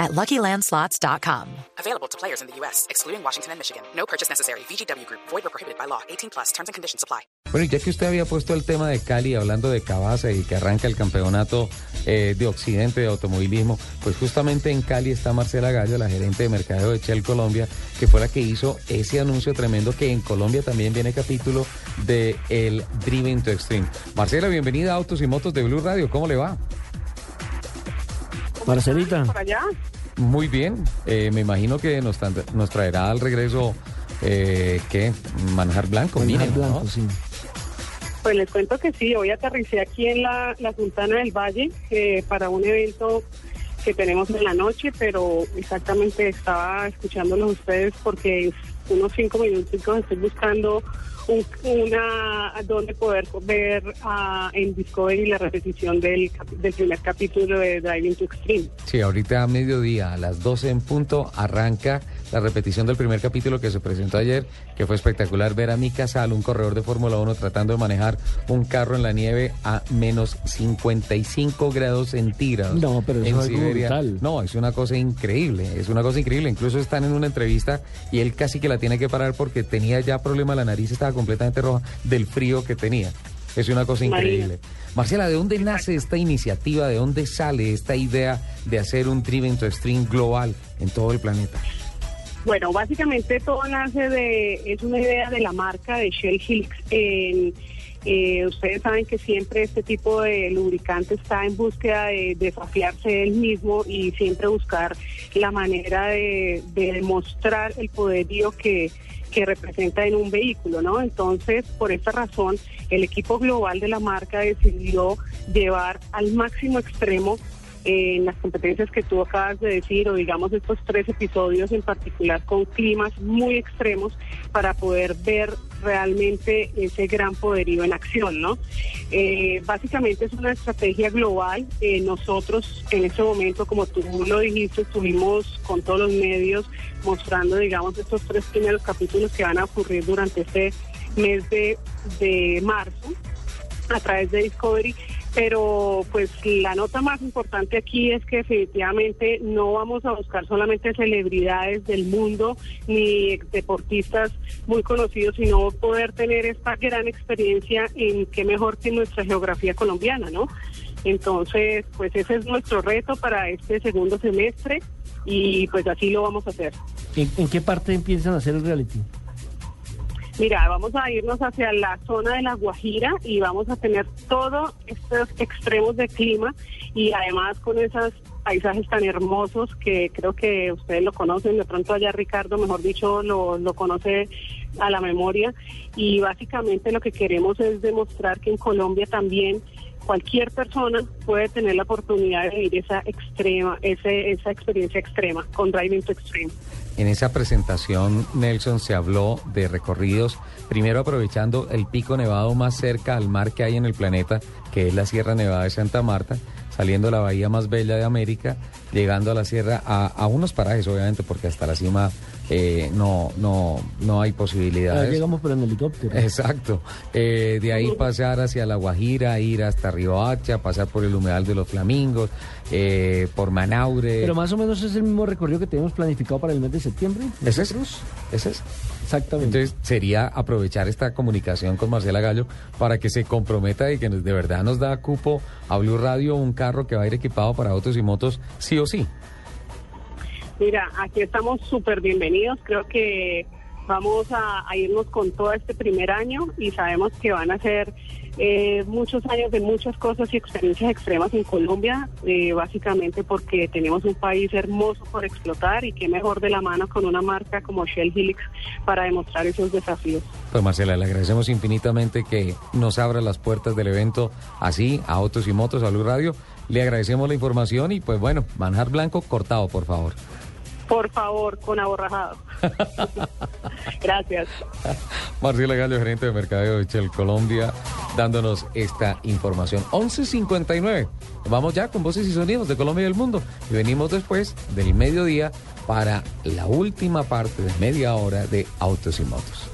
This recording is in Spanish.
at LuckyLandSlots.com. Available to players in the U.S., excluding Washington and Michigan. No purchase necessary. VGW Group. Void or prohibited by law. 18 plus. Terms and conditions apply. Bueno, y ya que usted había puesto el tema de Cali, hablando de Cabaza y que arranca el campeonato eh, de Occidente de automovilismo, pues justamente en Cali está Marcela Gallo, la gerente de mercadeo de Shell Colombia, que fue la que hizo ese anuncio tremendo que en Colombia también viene capítulo de el Driven to Extreme. Marcela, bienvenida a Autos y Motos de Blue Radio. ¿Cómo le va? Marcelita. por allá. Muy bien. Eh, me imagino que nos, tra- nos traerá al regreso, eh, ¿qué? Manjar blanco, Manjar mínimo, blanco, ¿no? sí. Pues les cuento que sí, hoy aterricé aquí en la, la Sultana del Valle eh, para un evento que tenemos en la noche, pero exactamente estaba escuchándolos ustedes porque unos cinco minutos estoy buscando un- una donde poder ver ah, en Discovery la repetición del, del primer capítulo de Driving to Extreme. Sí, ahorita a mediodía, a las 12 en punto, arranca la repetición del primer capítulo que se presentó ayer, que fue espectacular ver a Mika Sal, un corredor de Fórmula 1, tratando de manejar un carro en la nieve a menos 55 grados centígrados. No, pero eso en es Siberia. brutal. No, es una cosa increíble, es una cosa increíble. Incluso están en una entrevista y él casi que la tiene que parar porque tenía ya problema, la nariz estaba completamente roja del frío que tenía. Es una cosa increíble. Marcela, ¿de dónde nace esta iniciativa? ¿De dónde sale esta idea de hacer un Driven to Stream global en todo el planeta? Bueno, básicamente todo nace de, es una idea de la marca de Shell Helix. Eh, ustedes saben que siempre este tipo de lubricante está en búsqueda de desafiarse él mismo y siempre buscar la manera de, de demostrar el poderío que, que representa en un vehículo, ¿no? Entonces, por esta razón, el equipo global de la marca decidió llevar al máximo extremo en las competencias que tú acabas de decir, o digamos estos tres episodios en particular con climas muy extremos para poder ver realmente ese gran poderío en acción, ¿no? Eh, básicamente es una estrategia global. Eh, nosotros en este momento, como tú lo dijiste, estuvimos con todos los medios mostrando, digamos, estos tres primeros capítulos que van a ocurrir durante este mes de, de marzo a través de Discovery, pero pues la nota más importante aquí es que definitivamente no vamos a buscar solamente celebridades del mundo ni deportistas muy conocidos, sino poder tener esta gran experiencia en qué mejor que nuestra geografía colombiana, ¿no? Entonces, pues ese es nuestro reto para este segundo semestre y pues así lo vamos a hacer. ¿En, en qué parte empiezan a hacer el reality? Mira, vamos a irnos hacia la zona de la Guajira y vamos a tener todos estos extremos de clima y además con esos paisajes tan hermosos que creo que ustedes lo conocen, de pronto allá Ricardo, mejor dicho, lo, lo conoce a la memoria. Y básicamente lo que queremos es demostrar que en Colombia también cualquier persona puede tener la oportunidad de vivir esa extrema, ese, esa experiencia extrema con Driving to Extreme. En esa presentación, Nelson, se habló de recorridos, primero aprovechando el pico nevado más cerca al mar que hay en el planeta, que es la Sierra Nevada de Santa Marta, saliendo de la bahía más bella de América, llegando a la sierra, a, a unos parajes, obviamente, porque hasta la cima eh, no, no, no hay posibilidades. llegamos por el helicóptero. Exacto. Eh, de ahí pasar hacia La Guajira, ir hasta Riohacha, pasar por el humedal de los Flamingos, eh, por Manaure. Pero más o menos es el mismo recorrido que tenemos planificado para el mes de septiembre. ¿Ese es? ¿Ese es? Exactamente. Entonces sería aprovechar esta comunicación con Marcela Gallo para que se comprometa y que de verdad nos da cupo a Blue Radio un carro que va a ir equipado para autos y motos sí o sí. Mira, aquí estamos súper bienvenidos. Creo que vamos a, irnos con todo este primer año y sabemos que van a ser eh, muchos años de muchas cosas y experiencias extremas en Colombia, eh, básicamente porque tenemos un país hermoso por explotar y qué mejor de la mano con una marca como Shell Helix para demostrar esos desafíos. Pues Marcela, le agradecemos infinitamente que nos abra las puertas del evento así, a Autos y Motos, a Blue Radio. Le agradecemos la información y pues bueno, manjar blanco cortado, por favor. Por favor, con aborrajado. Gracias. Marcela Gallo, gerente de mercadeo de Shell Colombia, dándonos esta información. 11.59. Vamos ya con voces y sonidos de Colombia y del mundo. Y venimos después del mediodía para la última parte de media hora de Autos y Motos.